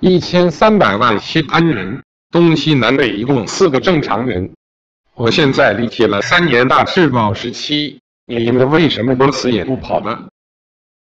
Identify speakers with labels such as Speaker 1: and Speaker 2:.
Speaker 1: 一千三百万西安人东西南北一共四个正常人。我现在理解了三年大赤宝时期你们为什么不死也不跑呢？